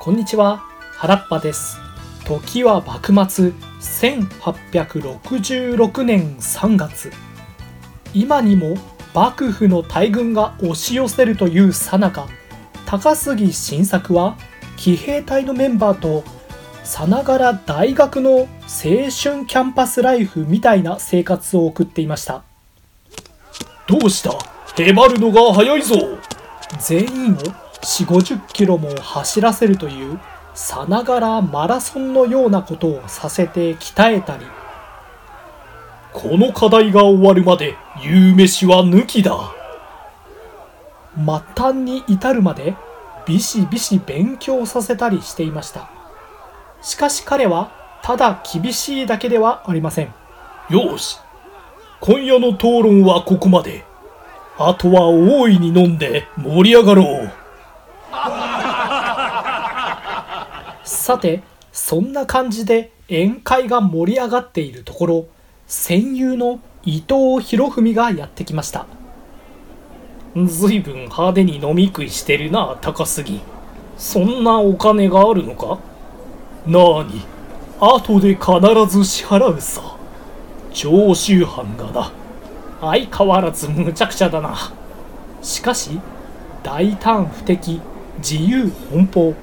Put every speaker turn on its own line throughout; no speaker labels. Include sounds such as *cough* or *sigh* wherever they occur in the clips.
こんにちは。原っぱです。時は幕末1866年3月。今にも幕府の大軍が押し寄せるというさなか高杉晋作は騎兵隊のメンバーとさながら大学の青春キャンパスライフみたいな生活を送っていました。
どうした？へばるのが早いぞ。
全員を4 5 0キロも走らせるというさながらマラソンのようなことをさせて鍛えたり
この課題が終わるまで夕飯は抜きだ。
末端に至るまでビシビシ勉強させたりしていました。しかし彼はただ厳しいだけではありません。
よし。今夜の討論はここまで。あとは大いに飲んで盛り上がろう。
さてそんな感じで宴会が盛り上がっているところ戦友の伊藤博文がやってきました。
ずいぶん派手に飲み食いしてるな高杉。そんなお金があるのか？なあに？後で必ず支払うさ。常習犯がな
相変わらずむちゃくちゃだな。しかし大胆不敵自由奔放。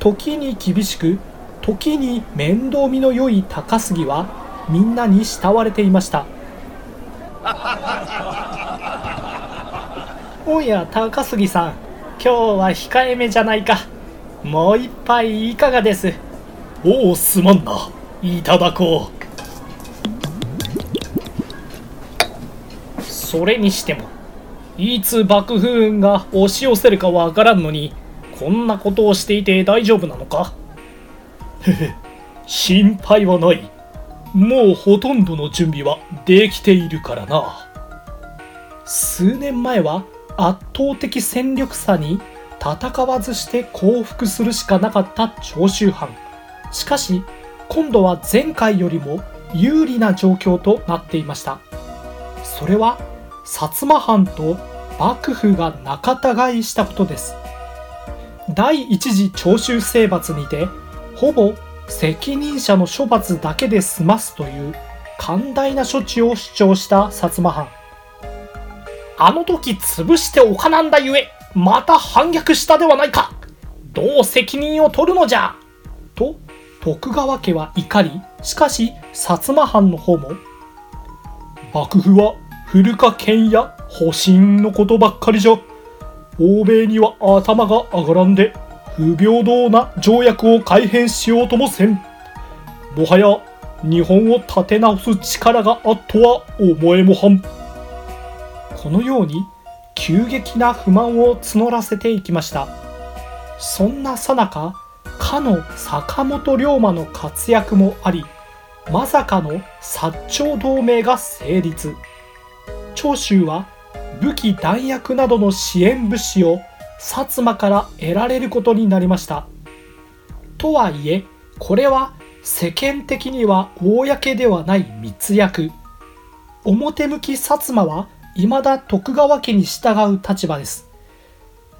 時に厳しく時に面倒見の良い高杉はみんなに慕われていました。*laughs* おや高杉さん今日は控えめじゃないか。もう一杯いかがです？
おおすまんな。いただこ
う。それにしてもいつ幕府軍が押し寄せるかわからんのにこんなことをしていて大丈夫なのか？
へ *laughs* へ心配はない。もうほとんどの準備はできているからな。
数年前は圧倒的戦力差に戦わずして降伏するしかなかった長州藩。しかし今度は前回よりも有利な状況となっていました。それは薩摩藩と幕府が仲違いしたことです。第一次徴収征伐にてほぼ責任者の処罰だけで済ますという寛大な処置を主張した薩摩藩。あの時潰しておかなんだゆえまた反逆したではないか。どう責任を取るのじゃ。と徳川家は怒りしかし薩摩藩の方も
幕府は古家剣や保身のことばっかりじゃ。欧米には頭が上がらんで不平等な条約を改変しようともせん。もはや日本を立て直す力があっとは思えもはん。
このように急激な不満を募らせていきました。そんなさなかかの坂本龍馬の活躍もありまさかの薩長同盟が成立。長州は武器弾薬などの支援物資を薩摩から得られることになりました。とはいえこれは世間的には公ではない密約。表向き薩摩は未だ徳川家に従う立場です。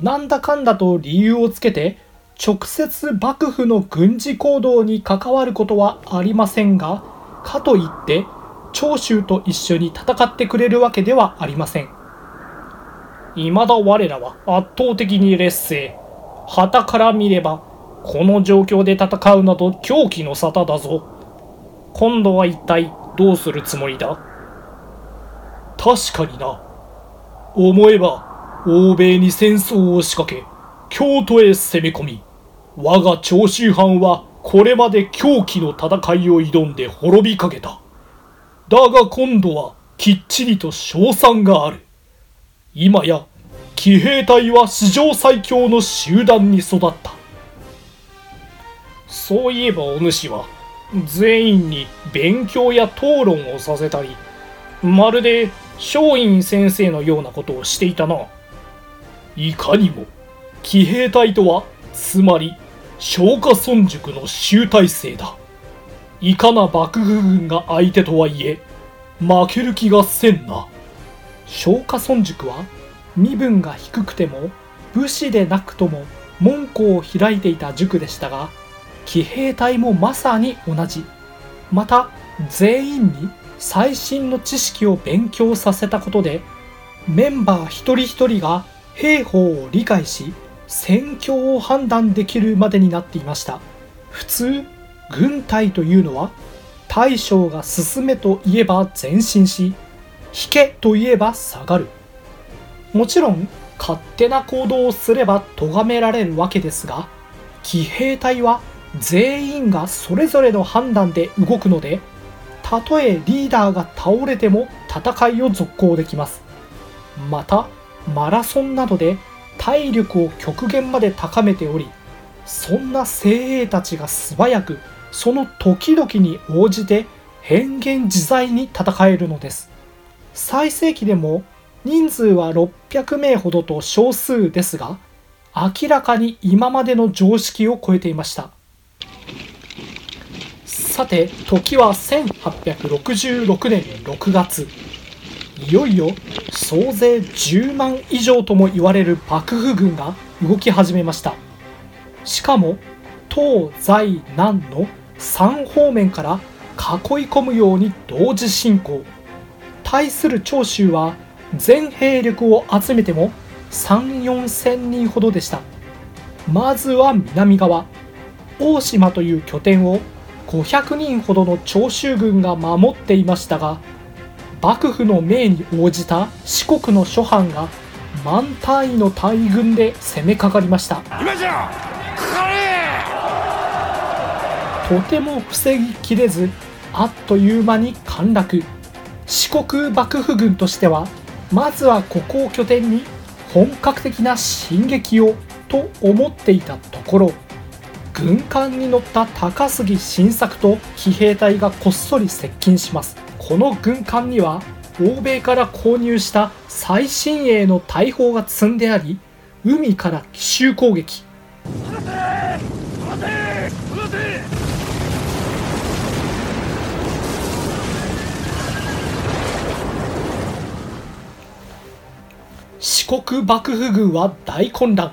なんだかんだと理由をつけて直接幕府の軍事行動に関わることはありませんがかといって長州と一緒に戦ってくれるわけではありません。未だ我らは圧倒的に劣勢。旗から見ればこの状況で戦うなど狂気の沙汰だぞ。今度は一体どうするつもりだ？
確かにな。思えば欧米に戦争を仕掛け京都へ攻め込み我が長州藩はこれまで狂気の戦いを挑んで滅びかけた。だが今度はきっちりと賞賛がある。今や騎兵隊は史上最強の集団に育った。
そういえばお主は全員に勉強や討論をさせたりまるで松陰先生のようなことをしていたな。い
かにも騎兵隊とはつまり松下村塾の集大成だ。いかな幕府軍が相手とはいえ負ける気がせんな。
松下村塾は身分が低くても武士でなくとも門戸を開いていた塾でしたが騎兵隊もまさに同じ。また全員に最新の知識を勉強させたことでメンバー一人一人が兵法を理解し戦況を判断できるまでになっていました。普通軍隊というのは大将が進めといえば前進し引けといえば下がる。もちろん勝手な行動をすれば咎められるわけですが騎兵隊は全員がそれぞれの判断で動くのでたとえリーダーが倒れても戦いを続行できます。またマラソンなどで体力を極限まで高めておりそんな精鋭たちが素早くその時々に応じて変幻自在に戦えるのです。最盛期でも人数は600名ほどと少数ですが明らかに今までの常識を超えていました。さて時は1866年6月。いよいよ総勢10万以上とも言われる幕府軍が動き始めました。しかも東西南の3方面から囲い込むように同時進行。対する長州は全兵力を集めても3 4千人ほどでした。まずは南側。大島という拠点を500人ほどの長州軍が守っていましたが幕府の命に応じた四国の諸藩が万単位の大軍で攻めかかりました。とても防ぎきれずあっという間に陥落。四国幕府軍としてはまずはここを拠点に本格的な進撃をと思っていたところ軍艦に乗った高杉晋作と騎兵隊がこっそり接近します。この軍艦には欧米から購入した最新鋭の大砲が積んであり海から奇襲攻撃。国幕府軍は大混乱。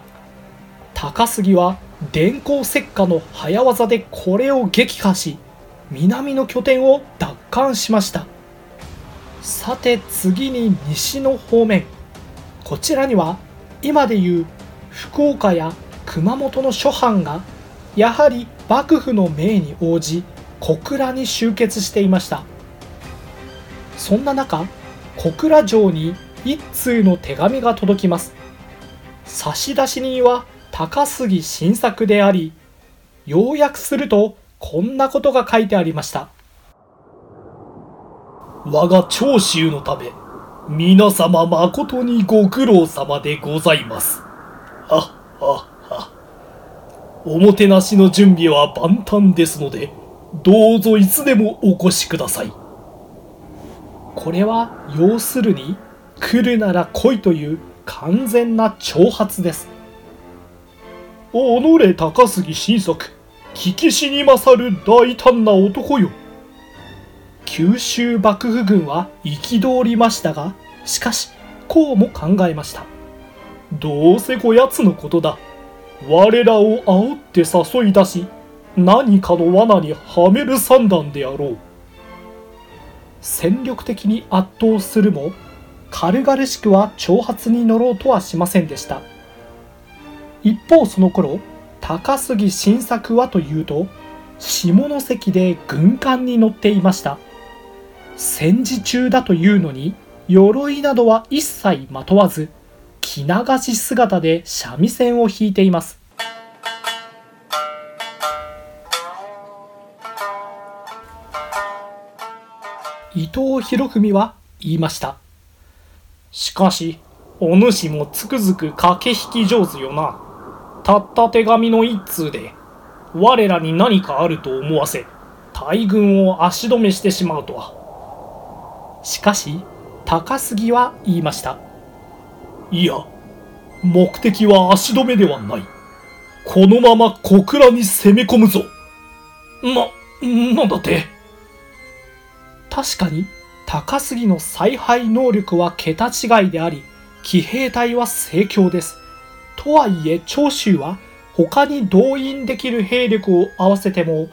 高杉は電光石火の早業でこれを撃破し南の拠点を奪還しました。さて次に西の方面。こちらには今でいう福岡や熊本の諸藩がやはり幕府の命に応じ小倉に集結していました。そんな中小倉城に一通の手紙が届きます。差出人は高杉晋作であり要約するとこんなことが書いてありました。
我が長州のため皆様誠にご苦労様でございます。はっはっはおもてなしの準備は万端ですのでどうぞいつでもお越しください。
これは要するに来るなら来いという完全な挑発です。
己高杉晋作、聞きしに勝る大胆な男よ。
九州幕府軍は憤りましたが、しかし、こうも考えました。
どうせこやつのことだ。我らを煽って誘い出し、何かの罠にはめる算段であろう。
戦力的に圧倒するも軽々しくは挑発に乗ろうとはしませんでした。一方その頃高杉晋作はというと下関で軍艦に乗っていました。戦時中だというのに鎧などは一切まとわず着流し姿で三味線を弾いています。伊藤博文は言いました。しかし、お主もつくづく駆け引き上手よな。たった手紙の一通で、我らに何かあると思わせ、大軍を足止めしてしまうとは。しかし、高杉は言いました。
いや、目的は足止めではない。このまま小倉に攻め込むぞ。な、なんだって？
確かに、高杉の采配能力は桁違いであり、騎兵隊は盛況です。とはいえ、長州は他に動員できる兵力を合わせても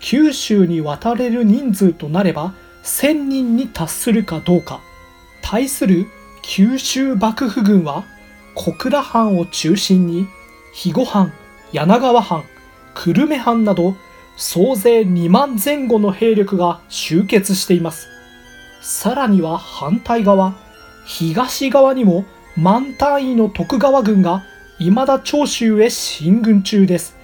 九州に渡れる人数となれば1000人に達するかどうか対する九州幕府軍は小倉藩を中心に肥後藩柳川藩久留米藩など総勢2万前後の兵力が集結していますさらには反対側東側にも万単位の徳川軍が未だ長州へ進軍中です。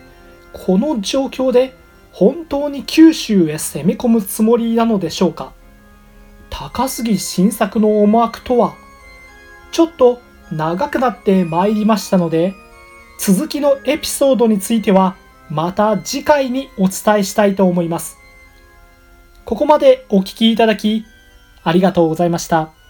この状況で本当に九州へ攻め込むつもりなのでしょうか。高杉晋作の思惑とはちょっと長くなってまいりましたので続きのエピソードについてはまた次回にお伝えしたいと思います。ここまでお聴きいただきありがとうございました。